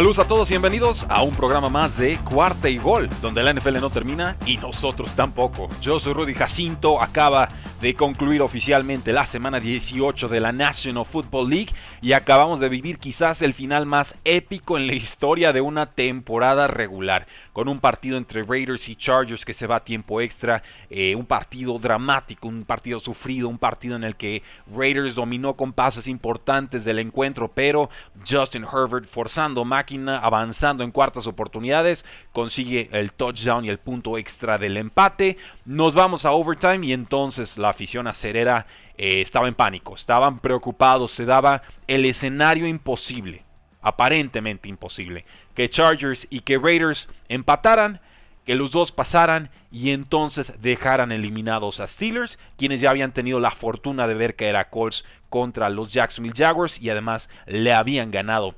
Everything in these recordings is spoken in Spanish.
Saludos a todos y bienvenidos a un programa más de Cuarta y Gol, donde la NFL no termina y nosotros tampoco. Yo soy Rudy Jacinto, acaba de concluir oficialmente la semana 18 de la National Football League y acabamos de vivir quizás el final más épico en la historia de una temporada regular, con un partido entre Raiders y Chargers que se va a tiempo extra, eh, un partido dramático, un partido sufrido, un partido en el que Raiders dominó con pases importantes del encuentro, pero Justin Herbert forzando avanzando en cuartas oportunidades, consigue el touchdown y el punto extra del empate, nos vamos a overtime y entonces la afición acerera eh, estaba en pánico, estaban preocupados, se daba el escenario imposible, aparentemente imposible, que Chargers y que Raiders empataran, que los dos pasaran y entonces dejaran eliminados a Steelers, quienes ya habían tenido la fortuna de ver que era Colts contra los Jacksonville Jaguars y además le habían ganado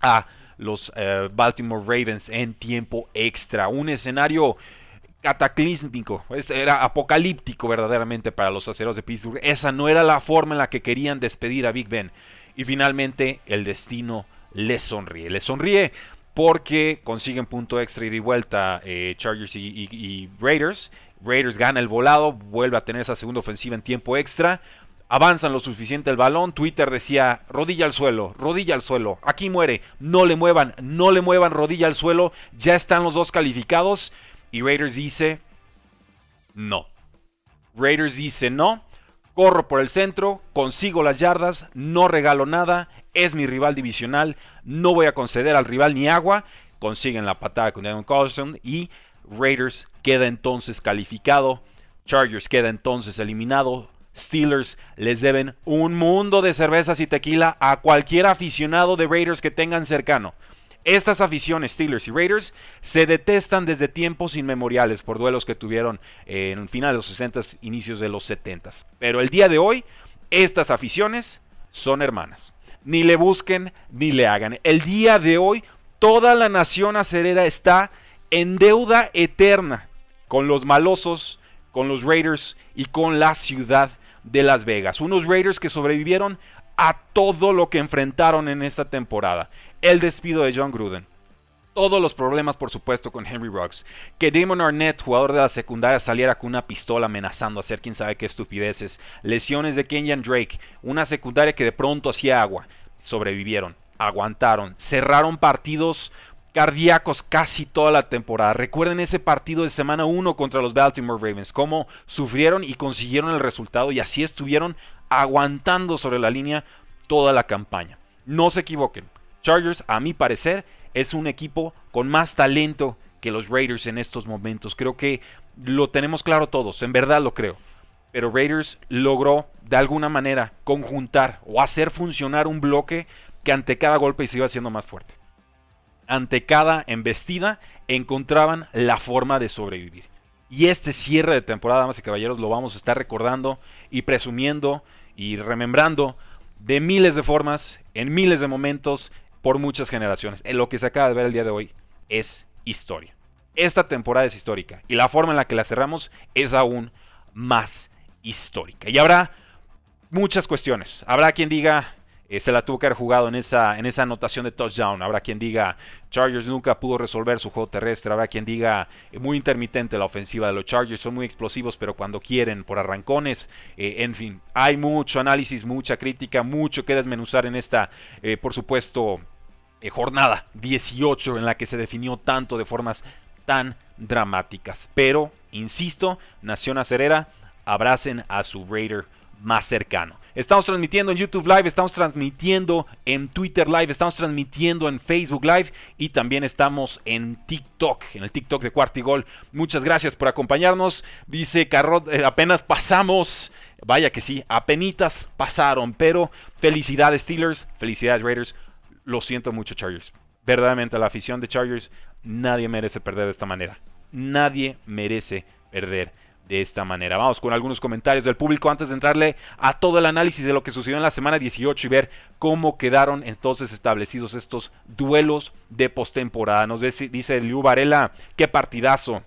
a los eh, Baltimore Ravens en tiempo extra. Un escenario cataclísmico, era apocalíptico verdaderamente para los aceros de Pittsburgh. Esa no era la forma en la que querían despedir a Big Ben. Y finalmente el destino les sonríe. Les sonríe porque consiguen punto extra y de vuelta eh, Chargers y, Raiders. Raiders gana el volado, vuelve a tener esa segunda ofensiva en tiempo extra. Avanzan lo suficiente el balón. Twitter decía, rodilla al suelo, rodilla al suelo. Aquí muere, no le muevan, no le muevan rodilla al suelo. Ya están los dos calificados. Y Raiders dice, no. Raiders dice, no. Corro por el centro, consigo las yardas, no regalo nada, es mi rival divisional, no voy a conceder al rival ni agua. Consiguen la patada con Devon Carlson y Raiders queda entonces calificado. Chargers queda entonces eliminado. Steelers les deben un mundo de cervezas y tequila a cualquier aficionado de Raiders que tengan cercano. Estas aficiones, Steelers y Raiders, se detestan desde tiempos inmemoriales por duelos que tuvieron en finales de los 60, inicios de los 70. Pero el día de hoy, estas aficiones son hermanas. Ni le busquen ni le hagan. El día de hoy, toda la nación acerera está en deuda eterna con los malosos, con los Raiders y con la ciudad de Las Vegas. Unos Raiders que sobrevivieron a todo lo que enfrentaron en esta temporada. El despido de John Gruden. Todos los problemas, por supuesto, con Henry Ruggs. Que Damon Arnett, jugador de la secundaria, saliera con una pistola amenazando a hacer quién sabe qué estupideces. Lesiones de Kenyan Drake. Una secundaria que de pronto hacía agua. Sobrevivieron, aguantaron, cerraron partidos cardíacos casi toda la temporada. Recuerden ese partido de semana 1 contra los Baltimore Ravens, cómo sufrieron y consiguieron el resultado y así estuvieron aguantando sobre la línea toda la campaña. No se equivoquen, Chargers a mi parecer es un equipo con más talento que los Raiders en estos momentos. Creo que lo tenemos claro todos, en verdad lo creo. Pero Raiders logró de alguna manera conjuntar o hacer funcionar un bloque que ante cada golpe se iba haciendo más fuerte. Ante cada embestida encontraban la forma de sobrevivir. Y este cierre de temporada, damas y caballeros, lo vamos a estar recordando y presumiendo y remembrando de miles de formas, en miles de momentos, por muchas generaciones. En lo que se acaba de ver el día de hoy es historia. Esta temporada es histórica y la forma en la que la cerramos es aún más histórica. Y habrá muchas cuestiones. Habrá quien diga eh, se la tuvo que haber jugado en esa, en esa anotación de touchdown. Habrá quien diga Chargers nunca pudo resolver su juego terrestre. Habrá quien diga eh, muy intermitente la ofensiva de los Chargers. Son muy explosivos, pero cuando quieren, por arrancones. Eh, en fin, hay mucho análisis, mucha crítica, mucho que desmenuzar en esta, por supuesto, jornada 18 en la que se definió tanto de formas tan dramáticas. Pero, insisto, Nación Acerera, abracen a su Raider más cercano. Estamos transmitiendo en YouTube Live, estamos transmitiendo en Twitter Live, estamos transmitiendo en Facebook Live y también estamos en TikTok, en el TikTok de Cuartigol. Muchas gracias por acompañarnos. Dice Carrot, eh, apenas pasamos. Vaya que sí, apenitas pasaron, pero felicidades Steelers, felicidades Raiders. Lo siento mucho Chargers. Verdaderamente la afición de Chargers, nadie merece perder de esta manera. Nadie merece perder de esta manera. Vamos con algunos comentarios del público antes de entrarle a todo el análisis de lo que sucedió en la semana 18 y ver cómo quedaron entonces establecidos estos duelos de postemporada. Nos dice Liu Varela, qué partidazo.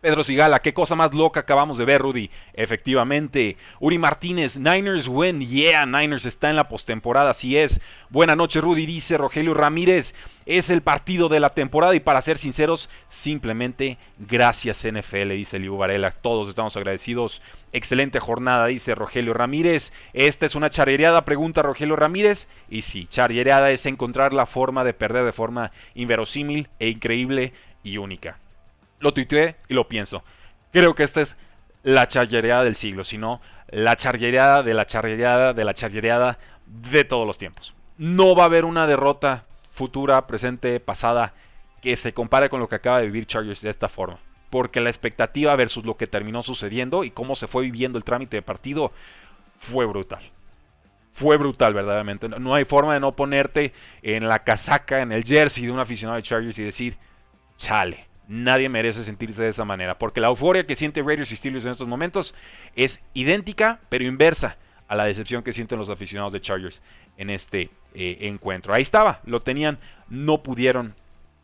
Pedro Sigala, qué cosa más loca acabamos de ver, Rudy. Efectivamente. Uri Martínez, Niners win. Yeah, Niners está en la postemporada, así es. Buena noche, Rudy, dice Rogelio Ramírez. Es el partido de la temporada y para ser sinceros, simplemente gracias NFL, dice Liu Varela. Todos estamos agradecidos. Excelente jornada, dice Rogelio Ramírez. Esta es una charrereada, pregunta Rogelio Ramírez. Y sí, charrereada es encontrar la forma de perder de forma inverosímil e increíble y única lo tuiteé y lo pienso. Creo que esta es la charrereada del siglo, sino la charrereada de la charrereada de la charrereada de todos los tiempos. No va a haber una derrota futura, presente, pasada que se compare con lo que acaba de vivir Chargers de esta forma. Porque la expectativa versus lo que terminó sucediendo y cómo se fue viviendo el trámite de partido fue brutal. Fue brutal, verdaderamente. No hay forma de no ponerte en la casaca, en el jersey de un aficionado de Chargers y decir, chale, Nadie merece sentirse de esa manera, porque la euforia que siente Raiders y Steelers en estos momentos es idéntica, pero inversa a la decepción que sienten los aficionados de Chargers en este eh, encuentro. Ahí estaba, lo tenían, no pudieron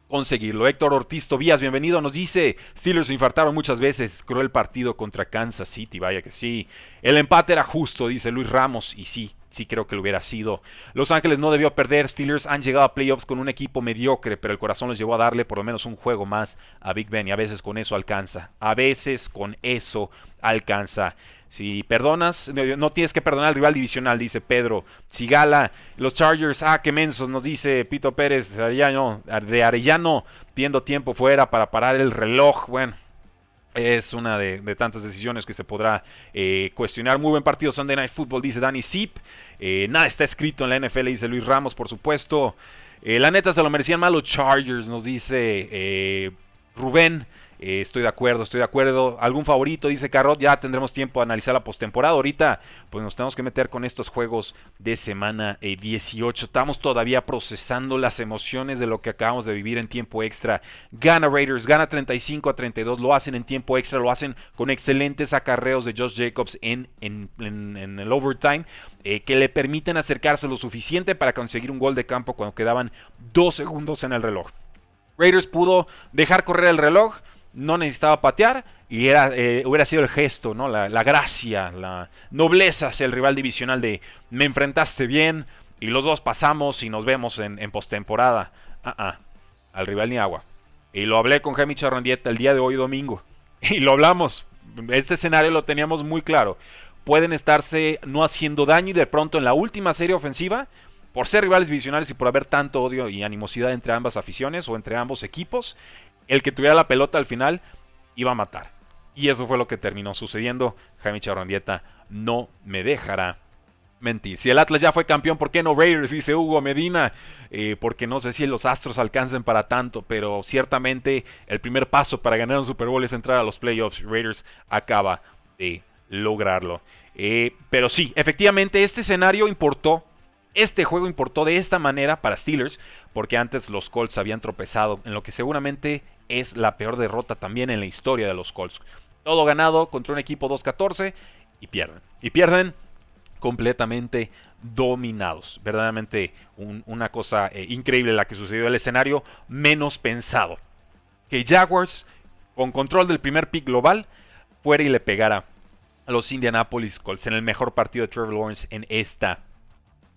conseguirlo. Héctor Ortiz Tobías, bienvenido, nos dice, Steelers infartaron muchas veces, cruel partido contra Kansas City, vaya que sí. El empate era justo, dice Luis Ramos, y sí, sí creo que lo hubiera sido. Los Ángeles no debió perder. Steelers han llegado a playoffs con un equipo mediocre, pero el corazón les llevó a darle por lo menos un juego más a Big Ben y a veces con eso alcanza. A veces con eso alcanza. Si perdonas, no tienes que perdonar al rival divisional, dice Pedro. Si gala, los Chargers, ah, qué mensos, nos dice Pito Pérez Arellano, de Arellano, pidiendo tiempo fuera para parar el reloj. Bueno, es una de, tantas decisiones que se podrá eh, cuestionar. Muy buen partido Sunday Night Football, dice Danny Zip. Eh, nada está escrito en la NFL, dice Luis Ramos, por supuesto. Eh, la neta se lo merecían mal los Chargers, nos dice Rubén. Eh, estoy de acuerdo, estoy de acuerdo. ¿Algún favorito? Dice Carrot. Ya tendremos tiempo de analizar la postemporada. Ahorita, pues nos tenemos que meter con estos juegos de semana 18. Eh, Estamos todavía procesando las emociones de lo que acabamos de vivir en tiempo extra. Gana Raiders, gana 35 a 32. Lo hacen en tiempo extra, lo hacen con excelentes acarreos de Josh Jacobs en, en, el overtime. Eh, que le permiten acercarse lo suficiente para conseguir un gol de campo cuando quedaban dos segundos en el reloj. Raiders pudo dejar correr el reloj no necesitaba patear y era, eh, hubiera sido el gesto, ¿no? La, gracia, la nobleza hacia el rival divisional de me enfrentaste bien y los dos pasamos y nos vemos en, postemporada. Ah, ah, al rival ni agua. Y lo hablé con Jaime Charrondieta el día de hoy domingo. Y lo hablamos. Este escenario lo teníamos muy claro. Pueden estarse no haciendo daño y de pronto en la última serie ofensiva, por ser rivales divisionales y por haber tanto odio y animosidad entre ambas aficiones o entre ambos equipos, el que tuviera la pelota al final iba a matar. Y eso fue lo que terminó sucediendo. Jaime Charrondieta no me dejará mentir. Si el Atlas ya fue campeón, ¿por qué no Raiders? Dice Hugo Medina. Eh, porque no sé si los Astros alcancen para tanto, pero ciertamente el primer paso para ganar un Super Bowl es entrar a los playoffs. Raiders acaba de lograrlo. Eh, pero sí, efectivamente este escenario importó este juego importó de esta manera para Steelers, porque antes los Colts habían tropezado en lo que seguramente es la peor derrota también en la historia de los Colts. Todo ganado contra un equipo 2-14 y pierden. Y pierden completamente dominados. Verdaderamente una cosa eh, increíble la que sucedió en el escenario menos pensado. Que Jaguars, con control del primer pick global, fuera y le pegara a los Indianapolis Colts en el mejor partido de Trevor Lawrence en esta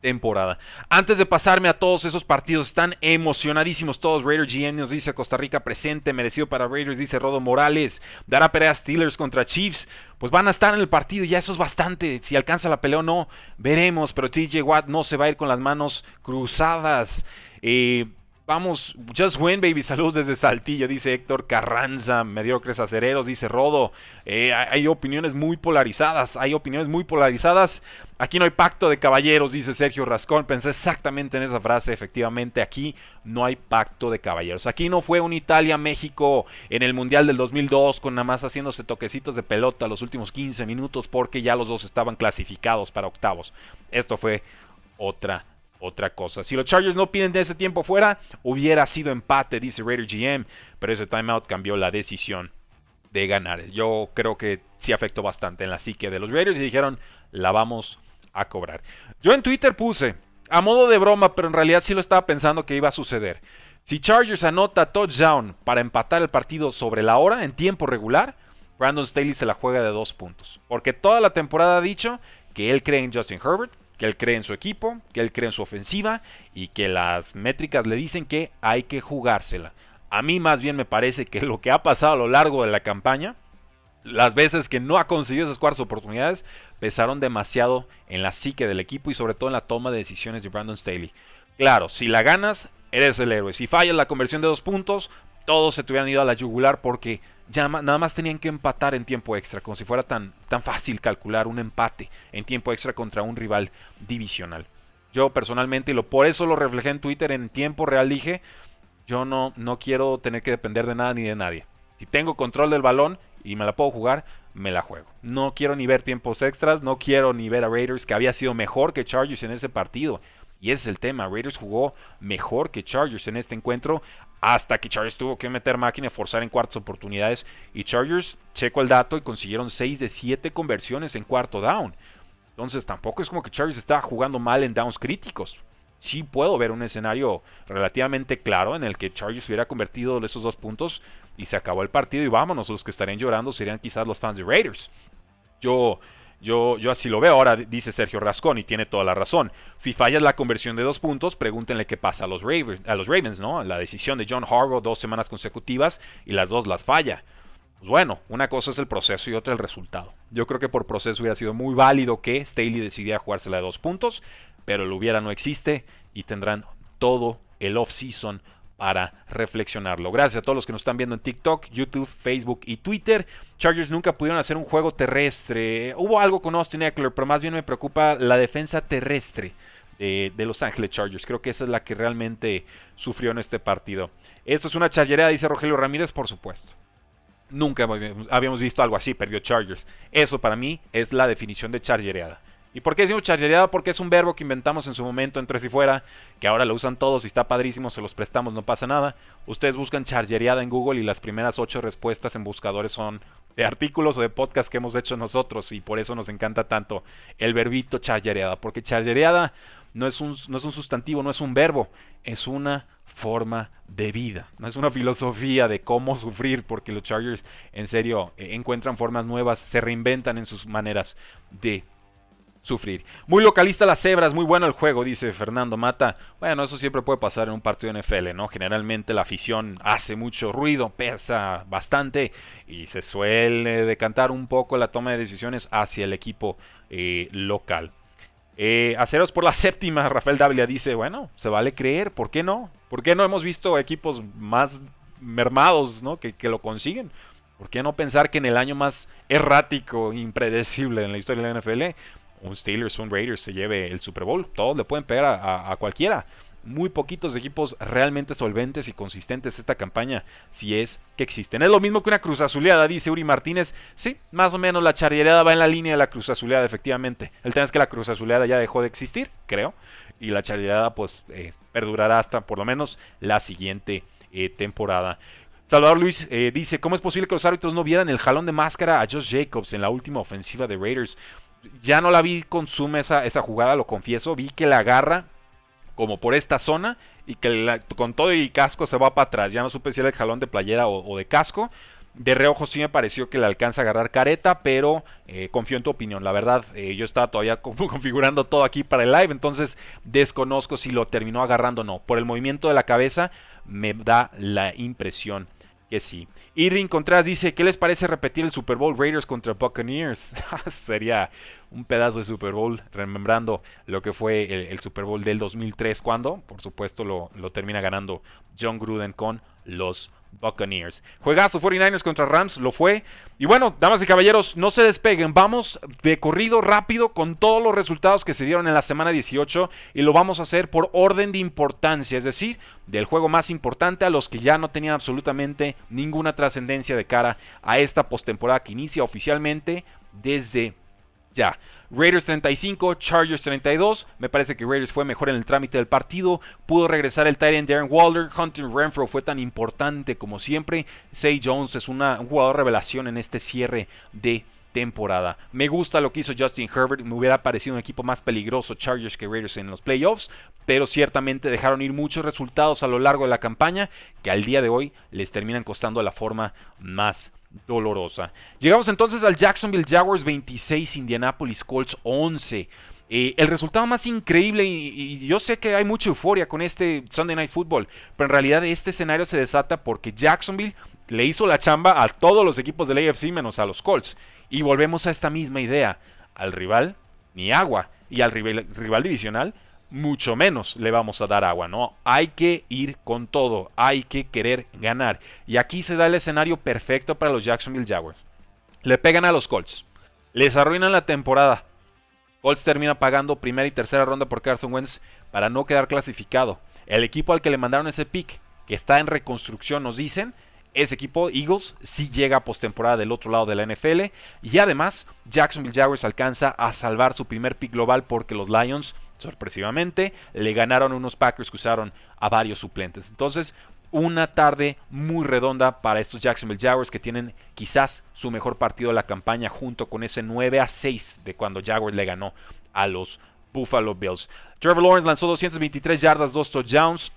temporada. Antes de pasarme a todos esos partidos, están emocionadísimos todos. Raider GM nos dice Costa Rica presente, merecido para Raiders, dice Rodo Morales. Dará pelea Steelers contra Chiefs. Pues van a estar en el partido, ya eso es bastante. Si alcanza la pelea o no, veremos. Pero TJ Watt no se va a ir con las manos cruzadas. Eh, Vamos, just win, baby. Saludos desde Saltillo, dice Héctor Carranza, mediocres acereros, dice Rodo. Eh, hay opiniones muy polarizadas, hay opiniones muy polarizadas. Aquí no hay pacto de caballeros, dice Sergio Rascón. Pensé exactamente en esa frase, efectivamente. Aquí no hay pacto de caballeros. Aquí no fue un Italia-México en el Mundial del 2002 con nada más haciéndose toquecitos de pelota los últimos 15 minutos porque ya los dos estaban clasificados para octavos. Esto fue otra otra cosa. Si los Chargers no piden de ese tiempo fuera, hubiera sido empate, dice Raider GM, pero ese timeout cambió la decisión de ganar. Yo creo que sí afectó bastante en la psique de los Raiders y dijeron, la vamos a cobrar. Yo en Twitter puse, a modo de broma, pero en realidad sí lo estaba pensando que iba a suceder. Si Chargers anota touchdown para empatar el partido sobre la hora en tiempo regular, Brandon Staley se la juega de dos puntos. Porque toda la temporada ha dicho que él cree en Justin Herbert, que él cree en su equipo, que él cree en su ofensiva y que las métricas le dicen que hay que jugársela. A mí más bien me parece que lo que ha pasado a lo largo de la campaña, las veces que no ha conseguido esas cuartas oportunidades, pesaron demasiado en la psique del equipo y sobre todo en la toma de decisiones de Brandon Staley. Claro, si la ganas, eres el héroe. Si fallas la conversión de dos puntos, todos se te hubieran ido a la yugular porque ya nada más tenían que empatar en tiempo extra, como si fuera tan, tan fácil calcular un empate en tiempo extra contra un rival divisional. Yo personalmente, y lo, por eso lo reflejé en Twitter, en tiempo real dije, yo no, no quiero tener que depender de nada ni de nadie. Si tengo control del balón y me la puedo jugar, me la juego. No quiero ni ver tiempos extras, no quiero ni ver a Raiders que había sido mejor que Chargers en ese partido. Y ese es el tema. Raiders jugó mejor que Chargers en este encuentro. Hasta que Chargers tuvo que meter máquina forzar en cuartas oportunidades. Y Chargers, checo el dato, y consiguieron 6 de 7 conversiones en cuarto down. Entonces tampoco es como que Chargers estaba jugando mal en downs críticos. Sí puedo ver un escenario relativamente claro en el que Chargers hubiera convertido esos dos puntos y se acabó el partido y vámonos. Los que estarían llorando serían quizás los fans de Raiders. Yo yo, yo así lo veo. Ahora dice Sergio Rascón y tiene toda la razón. Si fallas la conversión de dos puntos, pregúntenle qué pasa a los, Ravens, a los Ravens, ¿no? La decisión de John Harbaugh dos semanas consecutivas y las dos las falla. Pues bueno, una cosa es el proceso y otra el resultado. Yo creo que por proceso hubiera sido muy válido que Staley decidiera jugársela de dos puntos, pero el hubiera no existe y tendrán todo el off-season para reflexionarlo. Gracias a todos los que nos están viendo en TikTok, YouTube, Facebook y Twitter. Chargers nunca pudieron hacer un juego terrestre. Hubo algo con Austin Eckler, pero más bien me preocupa la defensa terrestre de, Los Ángeles Chargers. Creo que esa es la que realmente sufrió en este partido. Esto es una charlería, dice Rogelio Ramírez, por supuesto. Nunca habíamos visto algo así, perdió Chargers. Eso para mí es la definición de chargereada. ¿Y por qué decimos chargereada? Porque es un verbo que inventamos en su momento entre si fuera, que ahora lo usan todos y está padrísimo, se los prestamos, no pasa nada. Ustedes buscan chargereada en Google y las primeras ocho respuestas en buscadores son de artículos o de podcasts que hemos hecho nosotros y por eso nos encanta tanto el verbito chargereada, porque chargereada no es un, no es un sustantivo, no es un verbo, es una forma de vida. No es una filosofía de cómo sufrir, porque los Chargers en serio eh, encuentran formas nuevas, se reinventan en sus maneras de sufrir. Muy localista las cebras, muy bueno el juego, dice Fernando Mata. Bueno, eso siempre puede pasar en un partido de NFL, ¿no? Generalmente la afición hace mucho ruido, pesa bastante y se suele decantar un poco la toma de decisiones hacia el equipo eh, local. Eh, aceros por la séptima, Rafael Dávila dice, bueno, se vale creer, ¿por qué no? ¿Por qué no hemos visto equipos más mermados, ¿no? Que, que lo consiguen. ¿Por qué no pensar que en el año más errático, impredecible en la historia de la NFL, un Steelers, un Raiders se lleve el Super Bowl. Todos le pueden pegar a, cualquiera. Muy poquitos equipos realmente solventes y consistentes esta campaña, si es que existen. Es lo mismo que una cruz azuleada, dice Uri Martínez. Sí, más o menos la charreada va en la línea de la cruz azuleada, efectivamente. El tema es que la cruz azuleada ya dejó de existir, creo. Y la charreada, pues, eh, perdurará hasta por lo menos la siguiente eh, temporada. Salvador Luis eh, dice, ¿cómo es posible que los árbitros no vieran el jalón de máscara a Josh Jacobs en la última ofensiva de Raiders? Ya no la vi consume esa, esa jugada, lo confieso. Vi que la agarra como por esta zona y que con todo y casco se va para atrás. Ya no supe si era el jalón de playera o, de casco. De reojo sí me pareció que le alcanza a agarrar careta, pero eh, confío en tu opinión. La verdad, eh, yo estaba todavía configurando todo aquí para el live, entonces desconozco si lo terminó agarrando o no. Por el movimiento de la cabeza me da la impresión que sí. Irving Contreras dice, ¿qué les parece repetir el Super Bowl Raiders contra Buccaneers? Sería un pedazo de Super Bowl, remembrando lo que fue el, Super Bowl del 2003, cuando, por supuesto, lo, lo termina ganando John Gruden con los Buccaneers. Juegazo 49ers contra Rams, lo fue. Y bueno, damas y caballeros, no se despeguen. Vamos de corrido rápido con todos los resultados que se dieron en la semana 18 y lo vamos a hacer por orden de importancia, es decir, del juego más importante a los que ya no tenían absolutamente ninguna trascendencia de cara a esta postemporada que inicia oficialmente desde ya. Raiders 35, Chargers 32. Me parece que Raiders fue mejor en el trámite del partido. Pudo regresar el Titan Darren Waller. Hunter Renfro fue tan importante como siempre. Say Jones es una, un jugador revelación en este cierre de temporada. Me gusta lo que hizo Justin Herbert. Me hubiera parecido un equipo más peligroso Chargers que Raiders en los playoffs. Pero ciertamente dejaron ir muchos resultados a lo largo de la campaña que al día de hoy les terminan costando la forma más dolorosa. Llegamos entonces al Jacksonville Jaguars 26, Indianapolis Colts 11. Eh, el resultado más increíble, y, yo sé que hay mucha euforia con este Sunday Night Football, pero en realidad este escenario se desata porque Jacksonville le hizo la chamba a todos los equipos del AFC menos a los Colts. Y volvemos a esta misma idea. Al rival, ni agua. Y al rival divisional, mucho menos le vamos a dar agua, ¿no? Hay que ir con todo, hay que querer ganar. Y aquí se da el escenario perfecto para los Jacksonville Jaguars. Le pegan a los Colts, les arruinan la temporada. Colts termina pagando primera y tercera ronda por Carson Wentz para no quedar clasificado. El equipo al que le mandaron ese pick, que está en reconstrucción, nos dicen, ese equipo, Eagles, sí llega a postemporada del otro lado de la NFL. Y además, Jacksonville Jaguars alcanza a salvar su primer pick global porque los Lions sorpresivamente, le ganaron unos Packers que usaron a varios suplentes. Entonces, una tarde muy redonda para estos Jacksonville Jaguars que tienen quizás su mejor partido de la campaña junto con ese 9 a 6 de cuando Jaguars le ganó a los Buffalo Bills. Trevor Lawrence lanzó 223 yardas, 2 touchdowns.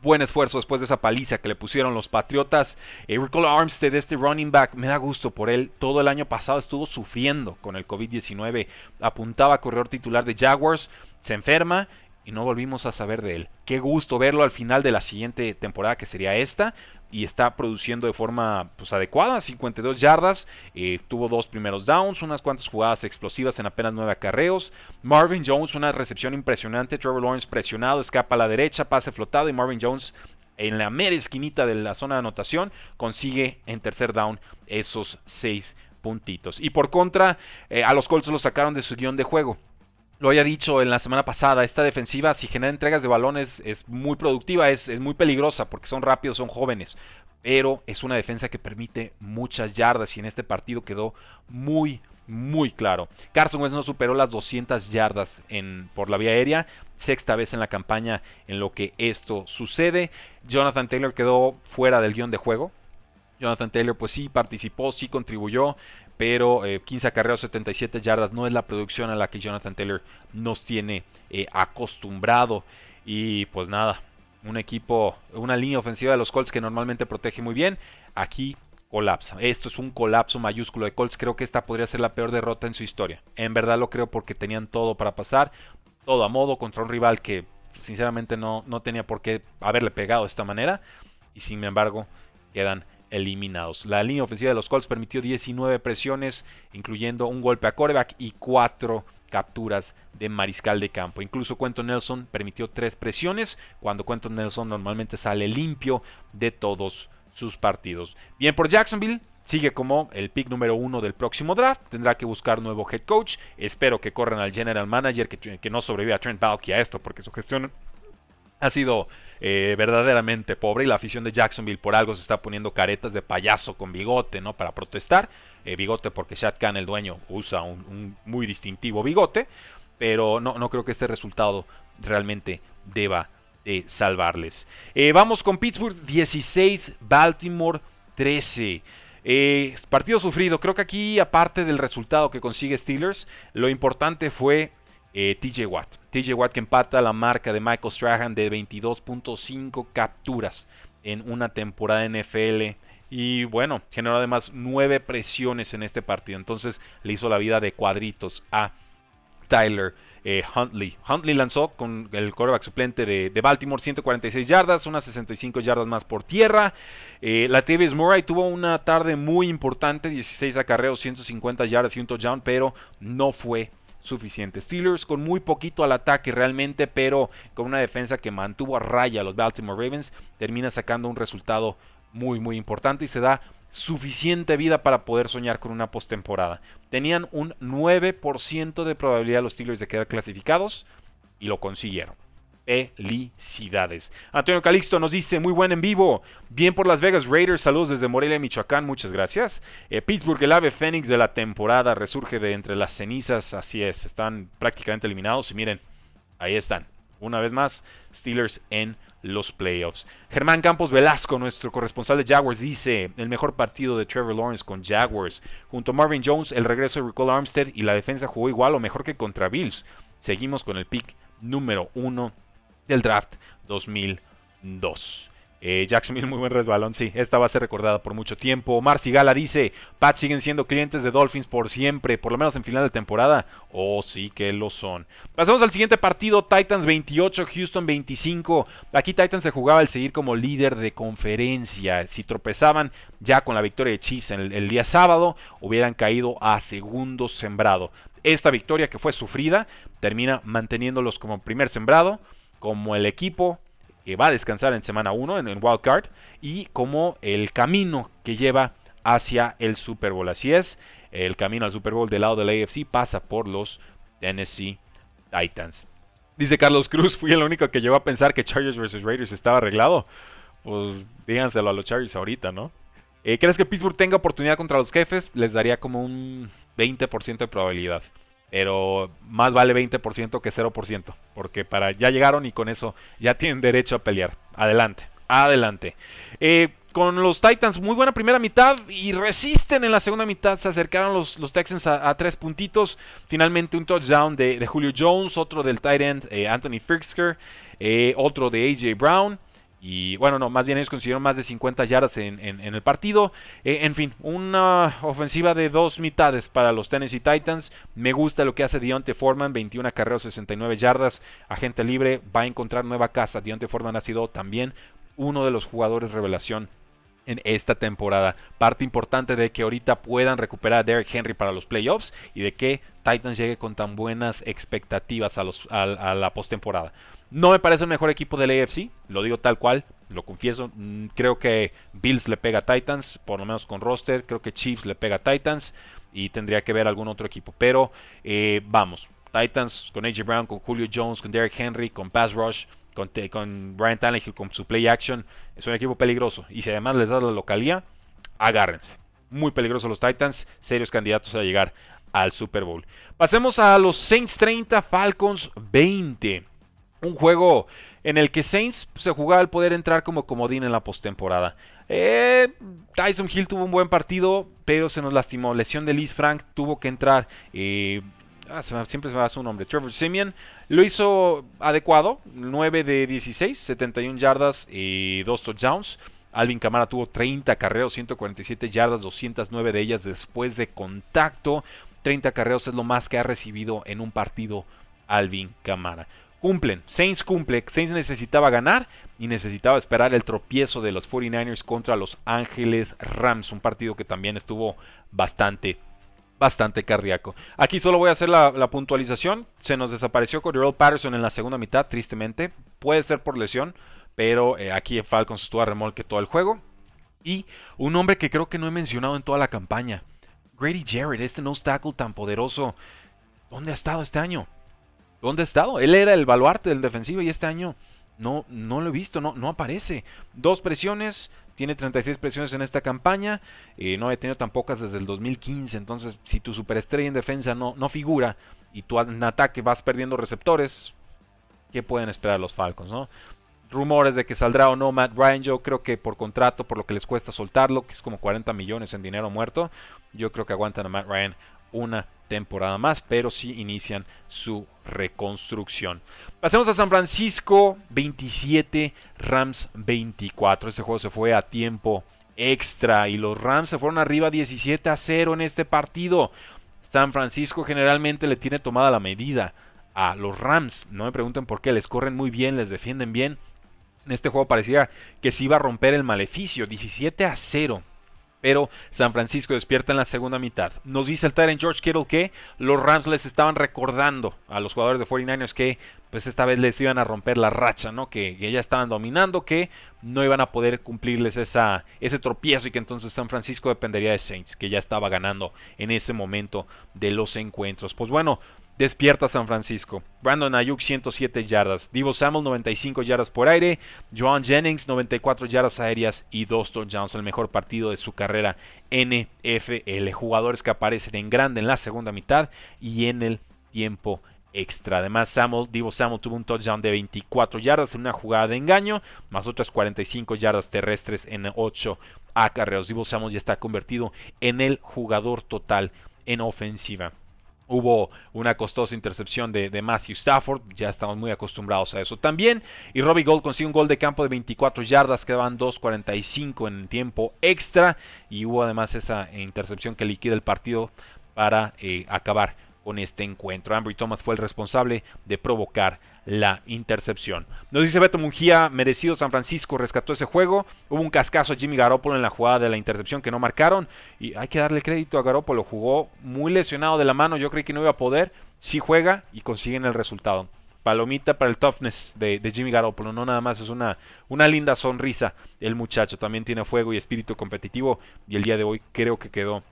Buen esfuerzo después de esa paliza que le pusieron los Patriotas. Eh, Armstead, este running back, me da gusto por él. Todo el año pasado estuvo sufriendo con el COVID-19. Apuntaba a corredor titular de Jaguars se enferma y no volvimos a saber de él. Qué gusto verlo al final de la siguiente temporada que sería esta y está produciendo de forma pues, adecuada, 52 yardas, eh, tuvo dos primeros downs, unas cuantas jugadas explosivas en apenas nueve acarreos. Marvin Jones, una recepción impresionante, Trevor Lawrence presionado, escapa a la derecha, pase flotado y Marvin Jones en la mera esquinita de la zona de anotación consigue en tercer down esos seis puntitos. Y por contra, eh, a los Colts lo sacaron de su guion de juego lo había dicho en la semana pasada, esta defensiva si genera entregas de balones es muy productiva, es, muy peligrosa porque son rápidos, son jóvenes, pero es una defensa que permite muchas yardas y en este partido quedó muy, muy claro. Carson Wentz no superó las 200 yardas en, por la vía aérea, sexta vez en la campaña en lo que esto sucede. Jonathan Taylor quedó fuera del guion de juego. Jonathan Taylor pues sí participó, sí contribuyó, pero 15 eh, acarreos, 77 yardas no es la producción a la que Jonathan Taylor nos tiene eh, acostumbrado. Y pues nada, un equipo, una línea ofensiva de los Colts que normalmente protege muy bien, aquí colapsa. Esto es un colapso mayúsculo de Colts. Creo que esta podría ser la peor derrota en su historia. En verdad lo creo porque tenían todo para pasar, todo a modo contra un rival que sinceramente no, no tenía por qué haberle pegado de esta manera. Y sin embargo, quedan eliminados. La línea ofensiva de los Colts permitió 19 presiones, incluyendo un golpe a coreback y 4 capturas de mariscal de campo. Incluso Quentin Nelson permitió 3 presiones, cuando Quentin Nelson normalmente sale limpio de todos sus partidos. Bien por Jacksonville, sigue como el pick número uno del próximo draft. Tendrá que buscar nuevo head coach. Espero que corran al general manager, que, no sobreviva a Trent Baalke a esto, porque su gestión ha sido eh, verdaderamente pobre y la afición de Jacksonville por algo se está poniendo caretas de payaso con bigote, ¿no? Para protestar. Eh, bigote porque Shad Khan, el dueño, usa un, muy distintivo bigote. Pero no, no, creo que este resultado realmente deba de salvarles. Eh, vamos con Pittsburgh 16, Baltimore 13. partido sufrido. Creo que aquí, aparte del resultado que consigue Steelers, lo importante fue TJ Watt. TJ Watt que empata la marca de Michael Strahan de 22.5 capturas en una temporada NFL. Y bueno, generó además nueve presiones en este partido. Entonces le hizo la vida de cuadritos a Tyler eh, Huntley. Huntley lanzó con el quarterback suplente de, Baltimore 146 yardas, unas 65 yardas más por tierra. Eh, la Tavis Murray tuvo una tarde muy importante, 16 acarreos, 150 yardas y un touchdown, pero no fue suficiente. Steelers con muy poquito al ataque realmente, pero con una defensa que mantuvo a raya a los Baltimore Ravens, termina sacando un resultado muy muy importante y se da suficiente vida para poder soñar con una postemporada. Tenían un 9% de probabilidad los Steelers de quedar clasificados y lo consiguieron. Felicidades. Antonio Calixto nos dice, muy buen en vivo. Bien por Las Vegas Raiders. Saludos desde Morelia, Michoacán. Muchas gracias. Eh, Pittsburgh, el ave fénix de la temporada, resurge de entre las cenizas. Así es, están prácticamente eliminados. Y miren, ahí están. Una vez más, Steelers en los playoffs. Germán Campos Velasco, nuestro corresponsal de Jaguars, dice el mejor partido de Trevor Lawrence con Jaguars. Junto a Marvin Jones, el regreso de Recall Armstead y la defensa jugó igual o mejor que contra Bills. Seguimos con el pick número uno del draft 2002. Eh, Jacksonville, muy buen resbalón, sí, esta va a ser recordada por mucho tiempo. Omar Sigala dice, Pat siguen siendo clientes de Dolphins por siempre, por lo menos en final de temporada. Oh, sí que lo son. Pasamos al siguiente partido, Titans 28, Houston 25. Aquí Titans se jugaba el seguir como líder de conferencia. Si tropezaban ya con la victoria de Chiefs el día sábado, hubieran caído a segundo sembrado. Esta victoria que fue sufrida termina manteniéndolos como primer sembrado, como el equipo que va a descansar en semana 1 en el Wild Card y como el camino que lleva hacia el Super Bowl. Así es, el camino al Super Bowl del lado del AFC pasa por los Tennessee Titans. Dice Carlos Cruz, fui el único que llegó a pensar que Chargers vs Raiders estaba arreglado. Pues díganselo a los Chargers ahorita, ¿no? Eh, ¿Crees que Pittsburgh tenga oportunidad contra los jefes? Les daría como un 20% de probabilidad. Pero más vale 20% que 0%, porque para ya llegaron y con eso ya tienen derecho a pelear. Adelante, adelante. Eh, con los Titans, muy buena primera mitad y resisten en la segunda mitad. Se acercaron los, los Texans a, tres puntitos. Finalmente un touchdown de, Julio Jones, otro del tight end eh, Anthony Frisker, eh, otro de AJ Brown. Y bueno, no, más bien ellos consiguieron más de 50 yardas en, el partido. Eh, en fin, una ofensiva de dos mitades para los Tennessee Titans. Me gusta lo que hace Deontay Foreman, 21 carreras, 69 yardas. Agente libre, va a encontrar nueva casa. Deontay Foreman ha sido también uno de los jugadores revelación en esta temporada. Parte importante de que ahorita puedan recuperar a Derrick Henry para los playoffs y de que Titans llegue con tan buenas expectativas a, la postemporada. No me parece el mejor equipo del AFC, lo digo tal cual, lo confieso. Mm, creo que Bills le pega a Titans, por lo menos con roster. Creo que Chiefs le pega a Titans y tendría que ver algún otro equipo. Pero eh, vamos, Titans con AJ Brown, con Julio Jones, con Derrick Henry, con Pass Rush, con, con Brian Tannehill, con su play action. Es un equipo peligroso. Y si además les da la localía, agárrense. Muy peligrosos los Titans, serios candidatos a llegar al Super Bowl. Pasemos a los Saints 30, Falcons 20 un juego en el que Saints se jugaba al poder entrar como comodín en la postemporada. Eh, Tyson Hill tuvo un buen partido, pero se nos lastimó. Lesión de Liz Frank, tuvo que entrar. Eh, ah, siempre se me va su nombre. Trevor Simeon lo hizo adecuado: 9 de 16, 71 yardas y 2 touchdowns. Alvin Camara tuvo 30 carreos, 147 yardas, 209 de ellas después de contacto. 30 carreos es lo más que ha recibido en un partido Alvin Camara cumplen. Saints cumple. Saints necesitaba ganar y necesitaba esperar el tropiezo de los 49ers contra los Ángeles Rams. Un partido que también estuvo bastante, bastante cardíaco. Aquí solo voy a hacer la, puntualización. Se nos desapareció Cordero Patterson en la segunda mitad, tristemente. Puede ser por lesión, pero eh, aquí Falcons estuvo a remolque todo el juego. Y un hombre que creo que no he mencionado en toda la campaña. Grady Jarrett, este no tackle tan poderoso. ¿Dónde ha estado este año? ¿Dónde ha estado? Él era el baluarte del defensivo y este año no, no lo he visto, no, no aparece. Dos presiones, tiene 36 presiones en esta campaña, eh, no he tenido tan pocas desde el 2015, entonces si tu superestrella en defensa no, no figura y tú en ataque vas perdiendo receptores, ¿qué pueden esperar los Falcons? No? Rumores de que saldrá o no Matt Ryan, yo creo que por contrato, por lo que les cuesta soltarlo, que es como 40 millones en dinero muerto, yo creo que aguantan a Matt Ryan una temporada más, pero sí inician su reconstrucción. Pasemos a San Francisco 27, Rams 24. Este juego se fue a tiempo extra y los Rams se fueron arriba 17 a 0 en este partido. San Francisco generalmente le tiene tomada la medida a los Rams. No me pregunten por qué, les corren muy bien, les defienden bien. En este juego parecía que se iba a romper el maleficio, 17 a 0. Pero San Francisco despierta en la segunda mitad. Nos dice el Tyrant George Kittle que los Rams les estaban recordando a los jugadores de 49ers que pues esta vez les iban a romper la racha, ¿no? Que, ya estaban dominando, que no iban a poder cumplirles esa, ese tropiezo y que entonces San Francisco dependería de Saints, que ya estaba ganando en ese momento de los encuentros. Pues bueno, Despierta San Francisco. Brandon Ayuk 107 yardas. Divo Samuel 95 yardas por aire. Joan Jennings 94 yardas aéreas y dos touchdowns. El mejor partido de su carrera NFL. Jugadores que aparecen en grande en la segunda mitad y en el tiempo extra. Además, Samuel, Divo Samuel tuvo un touchdown de 24 yardas en una jugada de engaño, más otras 45 yardas terrestres en 8 acarreos. Divo Samuel ya está convertido en el jugador total en ofensiva. Hubo una costosa intercepción de, Matthew Stafford, ya estamos muy acostumbrados a eso también. Y Robbie Gold consigue un gol de campo de 24 yardas, quedaban 2.45 en tiempo extra. Y hubo además esa intercepción que liquida el partido para eh, acabar con este encuentro. Ambry Thomas fue el responsable de provocar la intercepción. Nos dice Beto Mungía, merecido San Francisco, rescató ese juego. Hubo un cascazo a Jimmy Garoppolo en la jugada de la intercepción que no marcaron. Y hay que darle crédito a Garoppolo, jugó muy lesionado de la mano, yo creí que no iba a poder. Sí juega y consiguen el resultado. Palomita para el toughness de, Jimmy Garoppolo, no nada más es una, una linda sonrisa el muchacho, también tiene fuego y espíritu competitivo y el día de hoy creo que quedó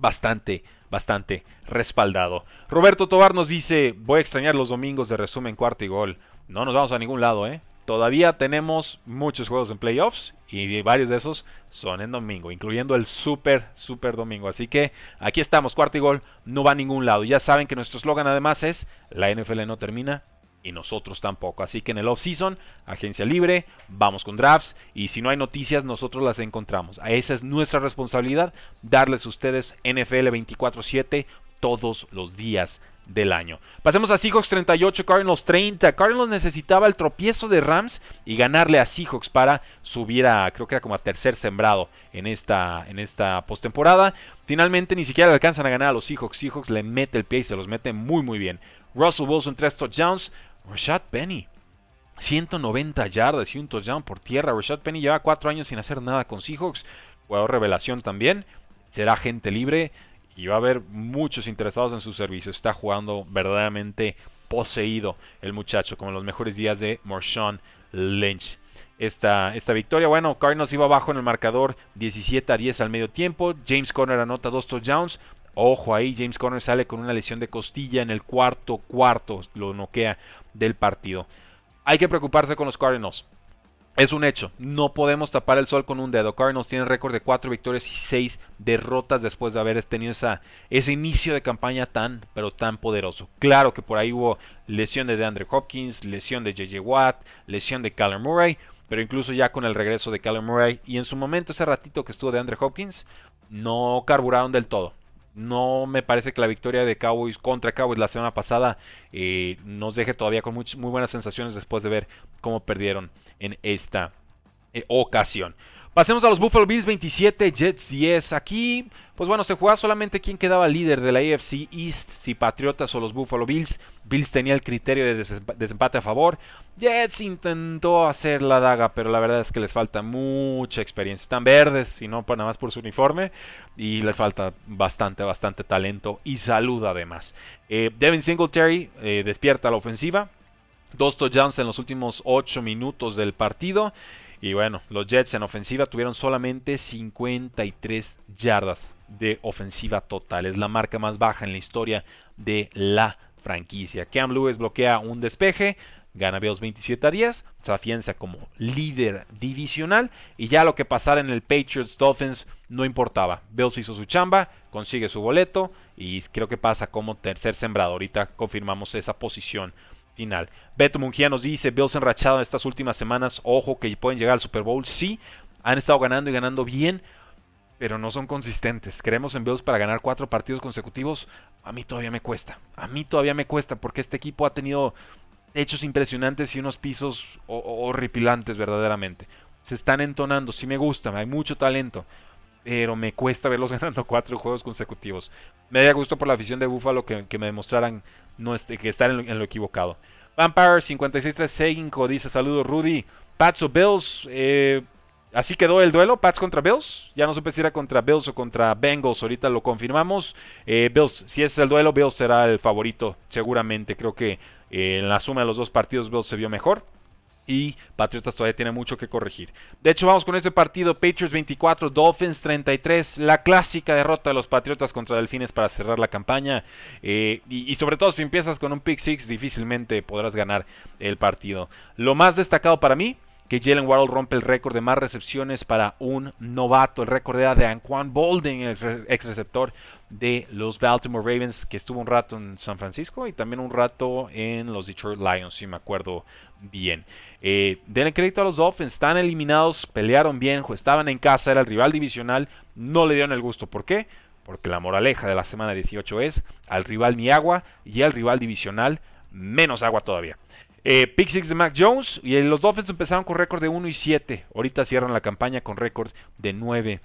bastante, bastante respaldado. Roberto Tobar nos dice, voy a extrañar los domingos de resumen cuarto y gol. No nos vamos a ningún lado, ¿eh? Todavía tenemos muchos juegos en playoffs y varios de esos son en domingo, incluyendo el super, super domingo. Así que aquí estamos, cuarto y gol, no va a ningún lado. Ya saben que nuestro eslogan además es, la NFL no termina y nosotros tampoco. Así que en el off-season, agencia libre, vamos con drafts y si no hay noticias, nosotros las encontramos. Esa es nuestra responsabilidad, darles a ustedes NFL 24/7 todos los días del año. Pasemos a Seahawks 38, Cardinals 30. Cardinals necesitaba el tropiezo de Rams y ganarle a Seahawks para subir a, creo que era como a tercer sembrado en esta, en esta postemporada. Finalmente ni siquiera alcanzan a ganar a los Seahawks. Seahawks le mete el pie y se los mete muy muy bien. Russell Wilson 3 touchdowns. Rashad Penny 190 yardas y un touchdown por tierra. Rashad Penny lleva 4 años sin hacer nada con Seahawks. Jugador revelación también. Será gente libre y va a haber muchos interesados en su servicio. Está jugando verdaderamente poseído el muchacho, como en los mejores días de Marshawn Lynch. Esta, esta, victoria. Bueno, Cardinals iba abajo en el marcador 17 a 10 al medio tiempo. James Conner anota dos touchdowns. Ojo ahí, James Conner sale con una lesión de costilla en el cuarto cuarto, lo noquea del partido. Hay que preocuparse con los Cardinals. Es un hecho, no podemos tapar el sol con un dedo. Cardinals tiene récord de 4 victorias y 6 derrotas después de haber tenido ese inicio de campaña tan, pero tan poderoso. Claro que por ahí hubo lesión de DeAndre Hopkins, lesión de JJ Watt, lesión de Callum Murray, pero incluso ya con el regreso de Callum Murray y en su momento ese ratito que estuvo de Andre Hopkins, no carburaron del todo. No me parece que la victoria de Cowboys contra Cowboys la semana pasada eh, nos deje todavía con muy, muy, buenas sensaciones después de ver cómo perdieron en esta eh, ocasión. Pasemos a los Buffalo Bills 27, Jets 10. Aquí, pues bueno, se jugaba solamente quién quedaba líder de la AFC East, si Patriotas o los Buffalo Bills. Bills tenía el criterio de desempate a favor. Jets intentó hacer la daga, pero la verdad es que les falta mucha experiencia. Están verdes, si no nada más por su uniforme, y les falta bastante, bastante talento y salud además. Eh, Devin Singletary eh, despierta la ofensiva. Dos touchdowns en los últimos 8 minutos del partido. Y bueno, los Jets en ofensiva tuvieron solamente 53 yardas de ofensiva total. Es la marca más baja en la historia de la franquicia. Cam Lewis bloquea un despeje, gana Bills 27 a 10, se afianza como líder divisional y ya lo que pasara en el Patriots Dolphins no importaba. Bills hizo su chamba, consigue su boleto y creo que pasa como tercer sembrado. Ahorita confirmamos esa posición final. Beto Mungía nos dice, Bills enrachado en estas últimas semanas, ojo que pueden llegar al Super Bowl, sí, han estado ganando y ganando bien, pero no son consistentes. Creemos en Bills para ganar cuatro partidos consecutivos, a mí todavía me cuesta, a mí todavía me cuesta, porque este equipo ha tenido hechos impresionantes y unos pisos horripilantes verdaderamente. Se están entonando, sí me gusta, hay mucho talento, pero me cuesta verlos ganando cuatro juegos consecutivos. Me da gusto por la afición de Buffalo que, me demostraran no este, que estar en lo, equivocado. Vampire 5635 dice saludos Rudy. Pats o Bills. Eh, así quedó el duelo, Pats contra Bills. Ya no supe si era contra Bills o contra Bengals. Ahorita lo confirmamos. Eh, Bills, si es el duelo, Bills será el favorito seguramente. Creo que eh, en la suma de los dos partidos Bills se vio mejor y Patriotas todavía tiene mucho que corregir. De hecho, vamos con ese partido, Patriots 24, Dolphins 33, la clásica derrota de los Patriotas contra Delfines para cerrar la campaña. Eh, y, sobre todo si empiezas con un pick six, difícilmente podrás ganar el partido. Lo más destacado para mí, que Jalen Waddle rompe el récord de más recepciones para un novato. El récord era de Anquan Bolden, el ex receptor de los Baltimore Ravens, que estuvo un rato en San Francisco y también un rato en los Detroit Lions, si me acuerdo bien. Eh, denle crédito a los Dolphins, están eliminados, pelearon bien, estaban en casa, era el rival divisional, no le dieron el gusto. ¿Por qué? Porque la moraleja de la semana 18 es al rival ni agua y al rival divisional menos agua todavía. Eh, pick 6 de Mac Jones y los Dolphins empezaron con récord de 1 y 7. Ahorita cierran la campaña con récord de 9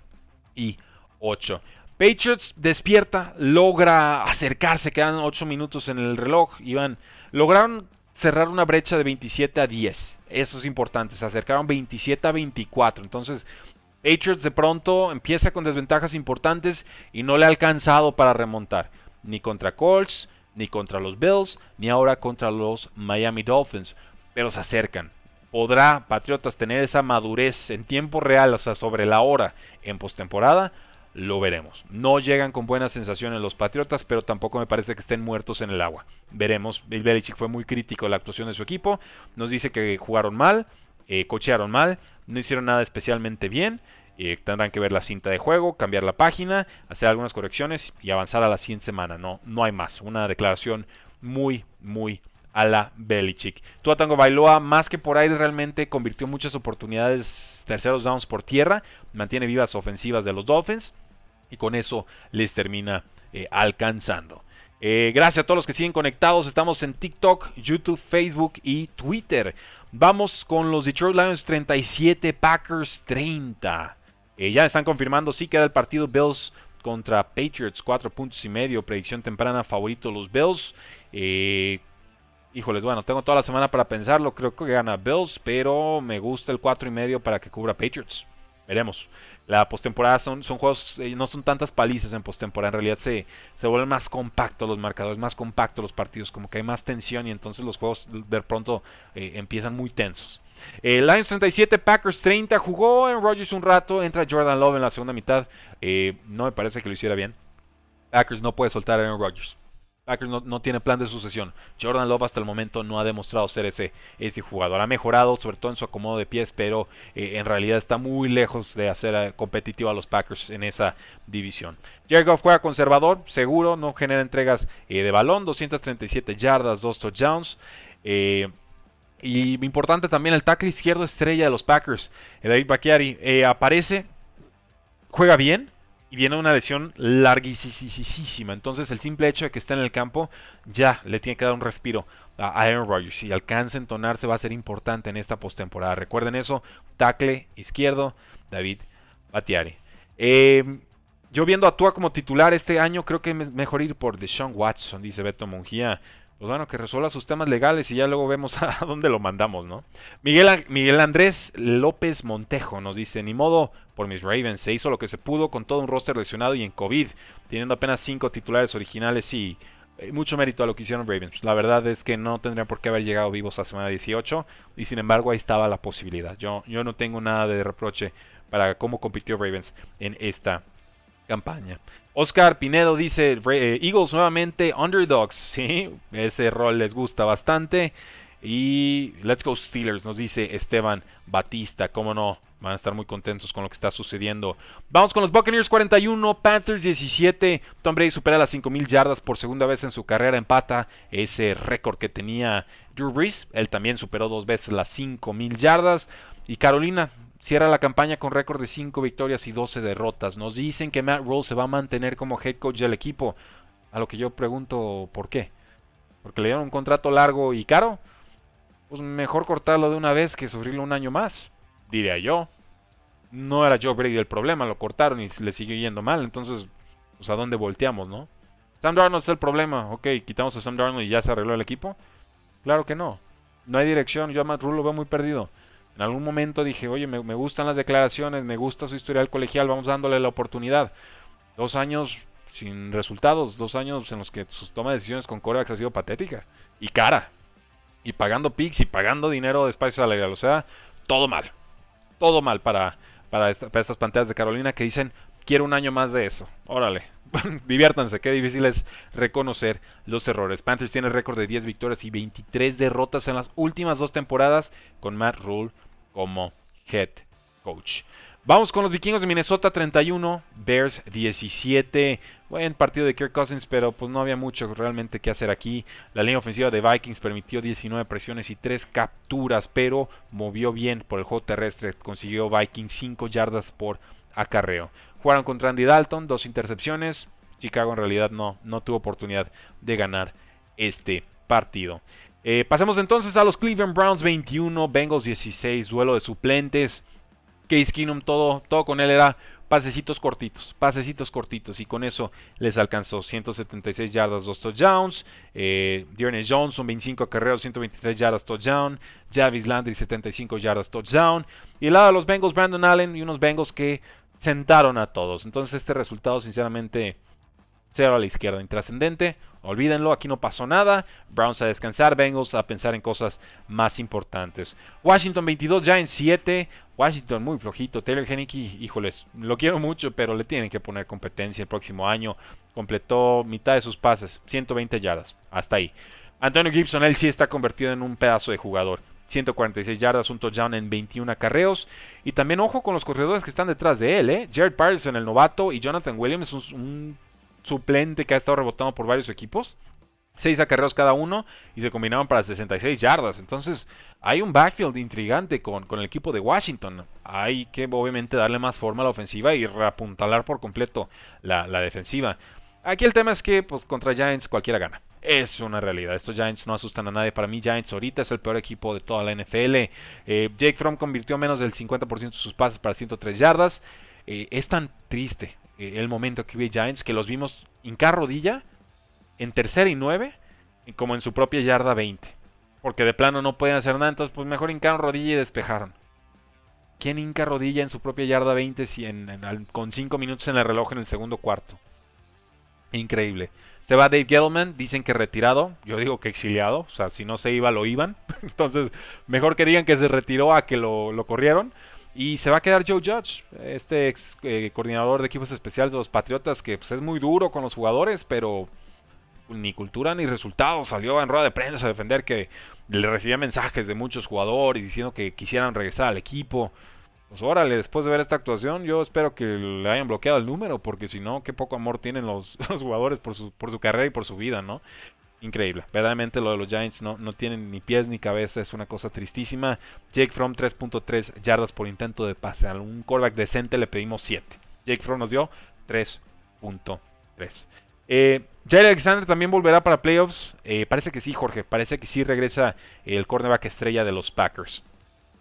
y 8. Patriots despierta, logra acercarse, quedan 8 minutos en el reloj. Iban, lograron cerrar una brecha de 27 a 10. Eso es importante, se acercaron 27 a 24. Entonces, Patriots de pronto empieza con desventajas importantes y no le ha alcanzado para remontar. Ni contra Colts, ni contra los Bills, ni ahora contra los Miami Dolphins. Pero se acercan. ¿Podrá Patriotas tener esa madurez en tiempo real, o sea, sobre la hora en postemporada? Lo veremos. No llegan con buenas sensaciones los Patriotas, pero tampoco me parece que estén muertos en el agua. Veremos. Bill Belichick fue muy crítico de la actuación de su equipo. Nos dice que jugaron mal, eh, cochearon mal, no hicieron nada especialmente bien. Eh, tendrán que ver la cinta de juego, cambiar la página, hacer algunas correcciones y avanzar a la siguiente semana. No, no hay más. Una declaración muy, muy a la Belichick. Tuatango Bailoa, más que por ahí, realmente convirtió muchas oportunidades terceros downs por tierra, mantiene vivas ofensivas de los Dolphins y con eso les termina eh, alcanzando. Eh, gracias a todos los que siguen conectados. Estamos en TikTok, YouTube, Facebook y Twitter. Vamos con los Detroit Lions 37, Packers 30. Eh, ya están confirmando, sí queda el partido Bills contra Patriots, 4 puntos y medio. Predicción temprana, favorito los Bills. híjoles, bueno, tengo toda la semana para pensarlo. Creo que gana Bills, pero me gusta el 4 y medio para que cubra Patriots. Veremos. La postemporada son, son juegos, eh, no son tantas palizas en postemporada, en realidad se, se vuelven más compactos los marcadores, más compactos los partidos, como que hay más tensión y entonces los juegos de pronto eh, empiezan muy tensos. Eh, Lions 37, Packers 30, jugó en Rodgers un rato, entra Jordan Love en la segunda mitad, no me parece que lo hiciera bien. Packers no puede soltar a Aaron Rodgers. Packers no, tiene plan de sucesión. Jordan Love hasta el momento no ha demostrado ser ese, ese jugador. Ha mejorado, sobre todo en su acomodo de pies, pero eh, en realidad está muy lejos de hacer eh, competitivo a los Packers en esa división. Jared juega conservador, seguro, no genera entregas eh, de balón, 237 yardas, 2 touchdowns. y importante también el tackle izquierdo estrella de los Packers, David Bacchiari, aparece, juega bien, y viene una lesión larguísima. Entonces el simple hecho de que esté en el campo ya le tiene que dar un respiro a Aaron Rodgers. Si alcanza a entonarse va a ser importante en esta postemporada. Recuerden eso, tackle izquierdo, David Batiari. Eh, yo viendo a Tua como titular este año, creo que es mejor ir por Deshaun Watson, dice Beto Mungía pues bueno, que resuelva sus temas legales y ya luego vemos a dónde lo mandamos, ¿no? Miguel, Andrés López Montejo nos dice, ni modo por mis Ravens, se hizo lo que se pudo con todo un roster lesionado y en COVID, teniendo apenas cinco titulares originales y eh, mucho mérito a lo que hicieron Ravens. La verdad es que no tendrían por qué haber llegado vivos a semana 18 y sin embargo ahí estaba la posibilidad. Yo, yo no tengo nada de reproche para cómo compitió Ravens en esta campaña. Oscar Pinedo dice, eh, Eagles nuevamente underdogs, sí, ese rol les gusta bastante. Y Let's Go Steelers, nos dice Esteban Batista, cómo no, van a estar muy contentos con lo que está sucediendo. Vamos con los Buccaneers 41, Panthers 17. Tom Brady supera las 5000 yardas por segunda vez en su carrera, empata ese récord que tenía Drew Brees. Él también superó dos veces las 5000 yardas. Y Carolina Cierra la campaña con récord de 5 victorias y 12 derrotas. Nos dicen que Matt Rule se va a mantener como head coach del equipo. A lo que yo pregunto, ¿por qué? ¿Porque le dieron un contrato largo y caro? Pues mejor cortarlo de una vez que sufrirlo un año más, diría yo. no era Joe Brady el problema, lo cortaron y le siguió yendo mal. Entonces, pues a dónde volteamos, ¿no? Sam Darnold es el problema. Ok, quitamos a Sam Darnold y ya se arregló el equipo. Claro que no. No hay dirección. Yo a Matt Rule lo veo muy perdido. En algún momento dije, oye, me, gustan las declaraciones, me gusta su historial colegial, vamos dándole la oportunidad. Dos años sin resultados, dos años en los que su toma de decisiones con corebacks ha sido patética y cara. Y pagando picks y pagando dinero de espacio salarial. O sea, todo mal. Todo mal para, para, estas pantallas de Carolina que dicen, quiero un año más de eso. Órale, diviértanse, qué difícil es reconocer los errores. Panthers tiene récord de 10 victorias y 23 derrotas en las últimas dos temporadas con Matt Rule como head coach. Vamos con los vikingos de Minnesota 31, Bears 17. Buen partido de Kirk Cousins, pero pues no había mucho realmente que hacer aquí. La línea ofensiva de Vikings permitió 19 presiones y 3 capturas, pero movió bien por el juego terrestre. Consiguió Vikings 5 yardas por acarreo. Jugaron contra Andy Dalton, dos intercepciones. Chicago en realidad no, no tuvo oportunidad de ganar este partido. Eh, pasemos entonces a los Cleveland Browns 21, Bengals 16, duelo de suplentes. Case Keenum, todo, todo con él era pasecitos cortitos, pasecitos cortitos y con eso les alcanzó 176 yardas, 2 touchdowns. Eh, Johnson, 25 acarreos, 123 yardas, touchdown. Javis Landry, 75 yardas, touchdown. Y el lado de los Bengals, Brandon Allen y unos Bengals que sentaron a todos. Entonces este resultado, sinceramente, cero a la izquierda, intrascendente. Olvídenlo, aquí no pasó nada. Browns a descansar, Bengals a pensar en cosas más importantes. Washington 22, ya en 7. Washington muy flojito. Taylor Henneke, híjoles, lo quiero mucho, pero le tienen que poner competencia el próximo año. Completó mitad de sus pases, 120 yardas, hasta ahí. Antonio Gibson, él sí está convertido en un pedazo de jugador. 146 yardas, un touchdown en 21 acarreos. Y también ojo con los corredores que están detrás de él, ¿eh? Jared Patterson, el novato, y Jonathan Williams, un suplente que ha estado rebotando por varios equipos. Seis acarreos cada uno y se combinaron para 66 yardas. Entonces hay un backfield intrigante con, con, el equipo de Washington. Hay que obviamente darle más forma a la ofensiva y reapuntalar por completo la, defensiva. Aquí el tema es que pues, contra Giants cualquiera gana. Es una realidad. Estos Giants no asustan a nadie. Para mí Giants ahorita es el peor equipo de toda la NFL. Eh, Jake Fromm convirtió menos del 50% de sus pases para 103 yardas. Eh, es tan triste eh, el momento que vi Giants, que los vimos hincar rodilla en tercera y nueve, como en su propia yarda 20. Porque de plano no pueden hacer nada, entonces pues mejor hincaron rodilla y despejaron. ¿Quién hinca rodilla en su propia yarda 20 si con 5 minutos en el reloj en el segundo cuarto? Increíble. Se va Dave Gettleman, dicen que retirado, yo digo que exiliado, o sea, si no se iba lo iban. Entonces, mejor que digan que se retiró a que lo, lo corrieron. Y se va a quedar Joe Judge, este ex eh, coordinador de equipos especiales de los Patriotas, que pues, es muy duro con los jugadores, pero ni cultura ni resultados. Salió en rueda de prensa a defender que le recibía mensajes de muchos jugadores diciendo que quisieran regresar al equipo. Pues órale, después de ver esta actuación, yo espero que le hayan bloqueado el número, porque si no, qué poco amor tienen los, los jugadores por su, por su carrera y por su vida, ¿no? Increíble. Verdaderamente lo de los Giants no, no tienen ni pies ni cabeza, es una cosa tristísima. Jake Fromm 3.3 yardas por intento de pase. A un callback decente le pedimos 7. Jake Fromm nos dio 3.3. Eh, Jair Alexander también volverá para playoffs. Eh, parece que sí, Jorge. Parece que sí regresa el cornerback estrella de los Packers.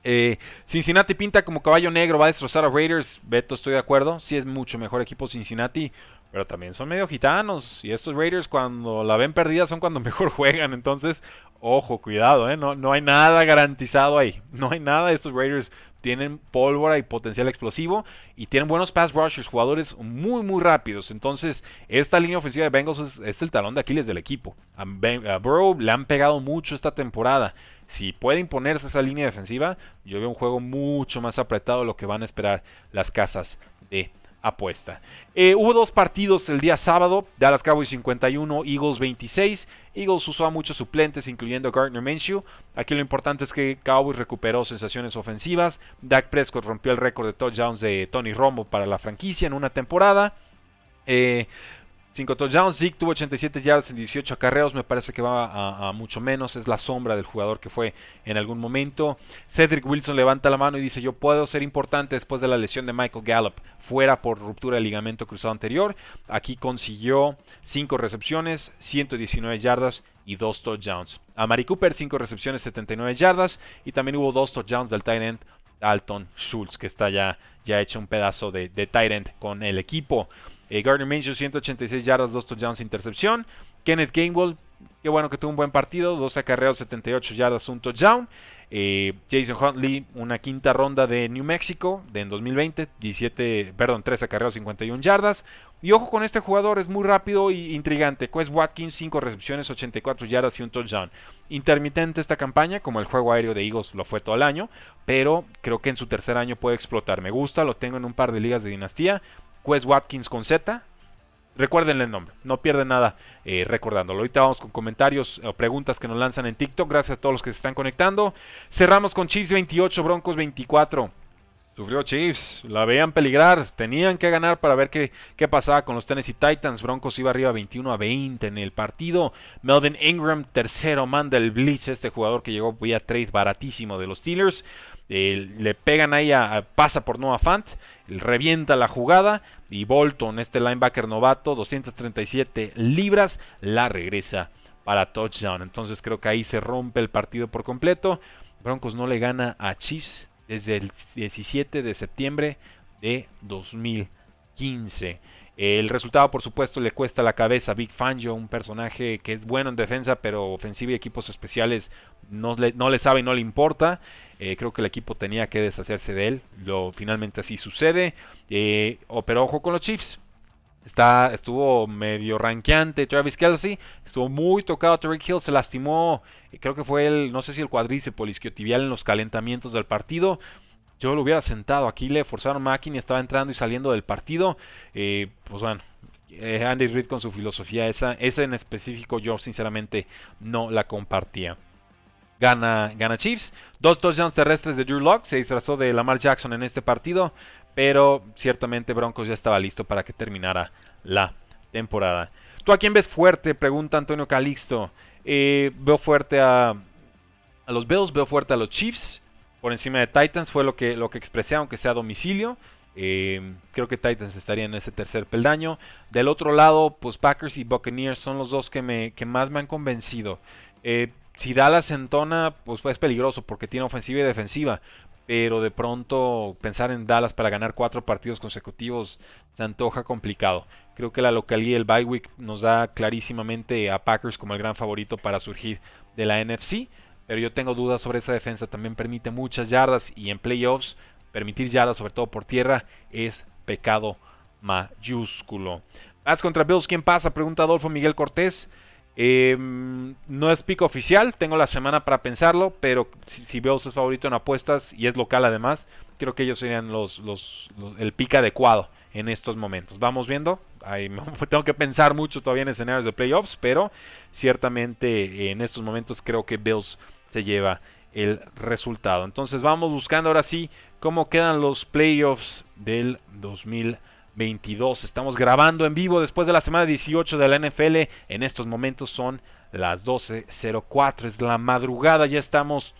Eh, Cincinnati pinta como caballo negro, va a destrozar a Raiders. Beto, estoy de acuerdo. Sí es mucho mejor equipo Cincinnati. Pero también son medio gitanos. Y estos Raiders cuando la ven perdida son cuando mejor juegan. Entonces, ojo, cuidado, ¿eh? No, no hay nada garantizado ahí. No hay nada. Estos Raiders tienen pólvora y potencial explosivo. Y tienen buenos pass rushers, jugadores muy, muy rápidos. Entonces, esta línea ofensiva de Bengals es, el talón de Aquiles del equipo. A, le han pegado mucho esta temporada. Si puede imponerse esa línea defensiva, yo veo un juego mucho más apretado de lo que van a esperar las casas de apuesta. Eh, hubo dos partidos el día sábado, Dallas Cowboys 51, Eagles 26. Eagles usó a muchos suplentes, incluyendo Gardner Minshew. Aquí lo importante es que Cowboys recuperó sensaciones ofensivas. Dak Prescott rompió el récord de touchdowns de Tony Romo para la franquicia en una temporada. Eh, 5 touchdowns. Zeke tuvo 87 yardas en 18 acarreos. Me parece que va a, mucho menos. Es la sombra del jugador que fue en algún momento. Cedric Wilson levanta la mano y dice: Yo puedo ser importante después de la lesión de Michael Gallup. Fuera por ruptura del ligamento cruzado anterior. Aquí consiguió 5 recepciones, 119 yardas y 2 touchdowns. A Mari Cooper, 5 recepciones, 79 yardas. Y también hubo 2 touchdowns del tight end Dalton Schultz, que está ya, ya hecho un pedazo de, de tight end con el equipo. Eh, Gardner Minshew, 186 yardas, 2 touchdowns, intercepción. Kenneth Gainwell, qué bueno que tuvo un buen partido, 12 acarreos, 78 yardas, un touchdown. Eh, Jason Huntley, una quinta ronda de New Mexico de en 2020, 17, perdón, 13 acarreos, 51 yardas. Y ojo con este jugador, es muy rápido e intrigante. Quest Watkins, 5 recepciones, 84 yardas y un touchdown. Intermitente esta campaña, como el juego aéreo de Eagles lo fue todo el año, pero creo que en su tercer año puede explotar. Me gusta, lo tengo en un par de ligas de dinastía. Quest Watkins con Z, Recuérdenle el nombre, no pierden nada eh, recordándolo. Ahorita vamos con comentarios o preguntas que nos lanzan en TikTok. Gracias a todos los que se están conectando. Cerramos con Chiefs 28, Broncos 24. Sufrió Chiefs, la veían peligrar, tenían que ganar para ver qué, qué, pasaba con los Tennessee Titans. Broncos iba arriba 21 a 20 en el partido. Melvin Ingram, tercero, manda el blitz, este jugador que llegó vía trade baratísimo de los Steelers. Eh, le pegan ahí, a, pasa por Noah Fant, revienta la jugada y Bolton, este linebacker novato, 237 libras, la regresa para touchdown. Entonces creo que ahí se rompe el partido por completo. Broncos no le gana a Chiefs desde el 17 de septiembre de 2015. El resultado, por supuesto, le cuesta la cabeza a Big Fangio, un personaje que es bueno en defensa, pero ofensiva y equipos especiales no le, no le sabe y no le importa. Eh, creo que el equipo tenía que deshacerse de él. Lo, finalmente así sucede. Eh, pero ojo con los Chiefs. Está, estuvo medio ranqueante Travis Kelsey. Estuvo muy tocado Tariq Hill. Se lastimó. Eh, creo que fue el, no sé si el cuadríceps isquiotibial en los calentamientos del partido. Yo lo hubiera sentado. Aquí le forzaron máquina estaba entrando y saliendo del partido. pues bueno, Andy Reid con su filosofía, esa, esa en específico yo sinceramente no la compartía gana, gana Chiefs. Dos touchdowns terrestres de Drew Locke. Se disfrazó de Lamar Jackson en este partido. Pero ciertamente Broncos ya estaba listo para que terminara la temporada. ¿Tú a quién ves fuerte? Pregunta Antonio Calixto. Eh, veo fuerte a, a los Bills, veo fuerte a los Chiefs. Por encima de Titans fue lo que, lo que expresé, aunque sea a domicilio. Eh, creo que Titans estaría en ese tercer peldaño. Del otro lado, pues Packers y Buccaneers son los dos que, me, que más me han convencido. Eh, si Dallas entona, pues es peligroso porque tiene ofensiva y defensiva. Pero de pronto pensar en Dallas para ganar cuatro partidos consecutivos se antoja complicado. Creo que la localidad y el bye nos da clarísimamente a Packers como el gran favorito para surgir de la NFC. Pero yo tengo dudas sobre esa defensa. También permite muchas yardas y en playoffs permitir yardas, sobre todo por tierra, es pecado mayúsculo. Paz contra Bills, ¿quién pasa? Pregunta Adolfo Miguel Cortés. Em, no es pico oficial, tengo la semana para pensarlo, pero si, si Bills es favorito en apuestas y es local además, creo que ellos serían los, el pick adecuado en estos momentos. Vamos viendo, tengo que pensar mucho todavía en escenarios de playoffs, pero ciertamente en estos momentos creo que Bills se lleva el resultado. Entonces vamos buscando ahora sí cómo quedan los playoffs del 2020. 22. Estamos grabando en vivo después de la semana 18 de la NFL. En estos momentos son las 12.04. Es la madrugada. Ya estamos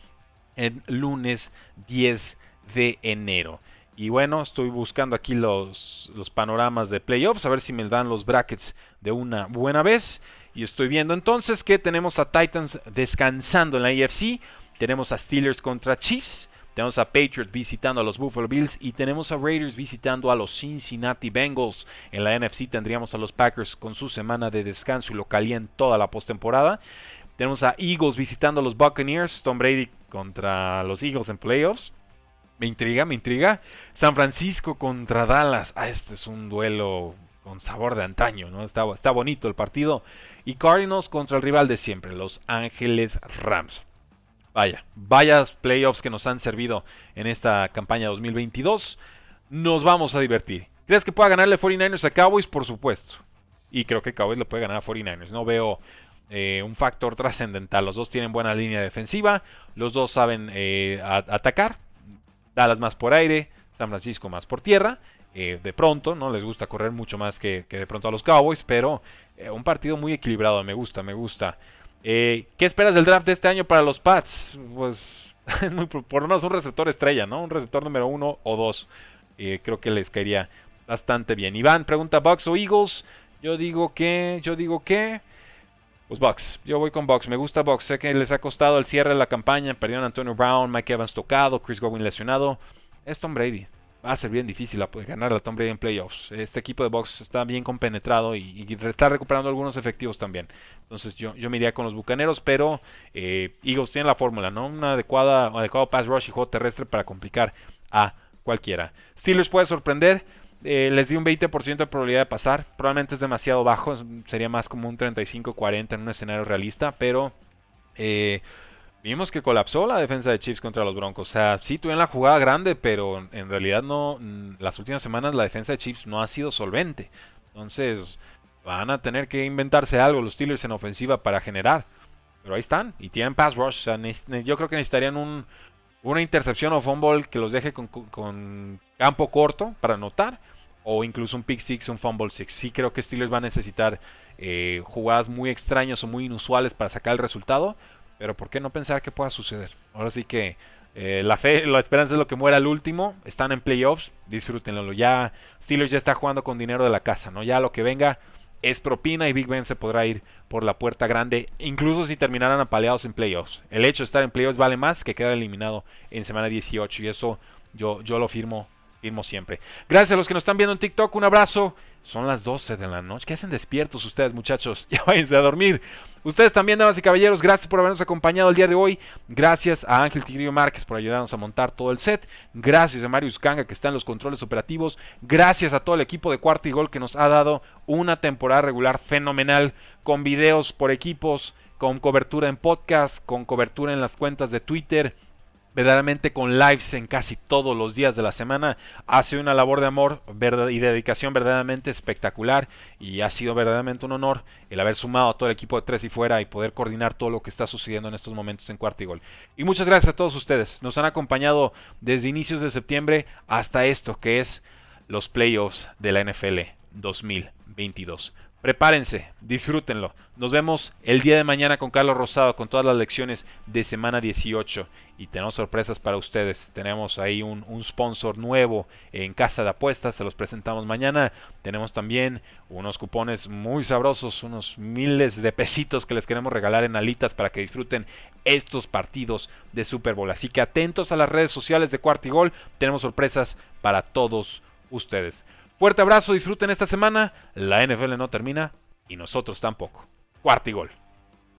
en lunes 10 de enero. Y bueno, estoy buscando aquí los, los panoramas de playoffs. A ver si me dan los brackets de una buena vez. Y estoy viendo entonces que tenemos a Titans descansando en la AFC. Tenemos a Steelers contra Chiefs. Tenemos a Patriots visitando a los Buffalo Bills y tenemos a Raiders visitando a los Cincinnati Bengals. En la NFC tendríamos a los Packers con su semana de descanso y lo en toda la postemporada. Tenemos a Eagles visitando a los Buccaneers. Tom Brady contra los Eagles en playoffs. Me intriga, me intriga. San Francisco contra Dallas. Ah, este es un duelo con sabor de antaño, ¿no? Está, está bonito el partido. Y Cardinals contra el rival de siempre, los Ángeles Rams. Vaya, vayas playoffs que nos han servido en esta campaña 2022. Nos vamos a divertir. ¿Crees que pueda ganarle 49ers a Cowboys? Por supuesto. Y creo que Cowboys le puede ganar a 49ers. No veo eh, un factor trascendental. Los dos tienen buena línea defensiva. Los dos saben eh, atacar. Dallas más por aire. San Francisco más por tierra. Eh, de pronto, ¿no? Les gusta correr mucho más que, que de pronto a los Cowboys. Pero un partido muy equilibrado. Me gusta, me gusta. Eh, ¿Qué esperas del draft de este año para los Pats? Pues por lo menos un receptor estrella, ¿no? Un receptor número uno o dos. Eh, creo que les caería bastante bien. Iván pregunta Bucks o Eagles. Yo digo que, yo digo que Pues Bucks, yo voy con Bucks, me gusta Bucks, sé que les ha costado el cierre de la campaña, perdieron a Antonio Brown, Mike Evans tocado, Chris Godwin lesionado, es Tom Brady, va a ser bien difícil ganar a Tom en playoffs. Este equipo de Bucks está bien compenetrado y, está recuperando algunos efectivos también. Entonces yo, yo me iría con los Bucaneros, pero eh, Eagles tiene la fórmula, ¿no? Adecuada, adecuado pass rush y juego terrestre para complicar a cualquiera. Steelers puede sorprender. Eh, les di un 20% de probabilidad de pasar. Probablemente es demasiado bajo. Sería más como un 35-40 en un escenario realista. Pero eh, vimos que colapsó la defensa de Chiefs contra los Broncos. O sea, sí tuvieron la jugada grande, pero en realidad no. Las últimas semanas la defensa de Chiefs no ha sido solvente. Entonces van a tener que inventarse algo los Steelers en ofensiva para generar. Pero ahí están. Y tienen pass rush. O sea, yo creo que necesitarían un, una intercepción o fumble que los deje con, campo corto para anotar, o incluso un pick six, un fumble six. Sí creo que Steelers va a necesitar eh, jugadas muy extrañas o muy inusuales para sacar el resultado, pero ¿por qué no pensar que pueda suceder? Ahora sí que eh, la fe, la esperanza es lo que muera al último. Están en playoffs, disfrútenlo. Ya Steelers ya está jugando con dinero de la casa, ¿no? Ya lo que venga es propina y Big Ben se podrá ir por la puerta grande, incluso si terminaran apaleados en playoffs. El hecho de estar en playoffs vale más que quedar eliminado en semana 18 y eso yo, yo lo firmo, Gracias a los que nos están viendo en TikTok, un abrazo. Son las 12 de la noche. ¿Qué hacen despiertos ustedes, muchachos? Ya váyanse a dormir. Ustedes también, damas y caballeros, gracias por habernos acompañado el día de hoy. Gracias a Ángel Tigrillo Márquez por ayudarnos a montar todo el set. Gracias a Marius Kanga que está en los controles operativos. Gracias a todo el equipo de Cuarto y Gol que nos ha dado una temporada regular fenomenal con videos por equipos, con cobertura en podcast, con cobertura en las cuentas de Twitter verdaderamente con lives en casi todos los días de la semana. Hace una labor de amor y dedicación verdaderamente espectacular y ha sido verdaderamente un honor el haber sumado a todo el equipo de Tres y Fuera y poder coordinar todo lo que está sucediendo en estos momentos en Cuarto y Gol. Y muchas gracias a todos ustedes. Nos han acompañado desde inicios de septiembre hasta esto que es los playoffs de la NFL 2022. Prepárense, disfrútenlo. Nos vemos el día de mañana con Carlos Rosado con todas las lecciones de semana 18 y tenemos sorpresas para ustedes. Tenemos ahí un, sponsor nuevo en casa de apuestas, se los presentamos mañana. Tenemos también unos cupones muy sabrosos, unos miles de pesitos que les queremos regalar en alitas para que disfruten estos partidos de Super Bowl. Así que atentos a las redes sociales de Cuartigol, tenemos sorpresas para todos ustedes. Fuerte abrazo, disfruten esta semana. La NFL no termina y nosotros tampoco. Cuarto y gol.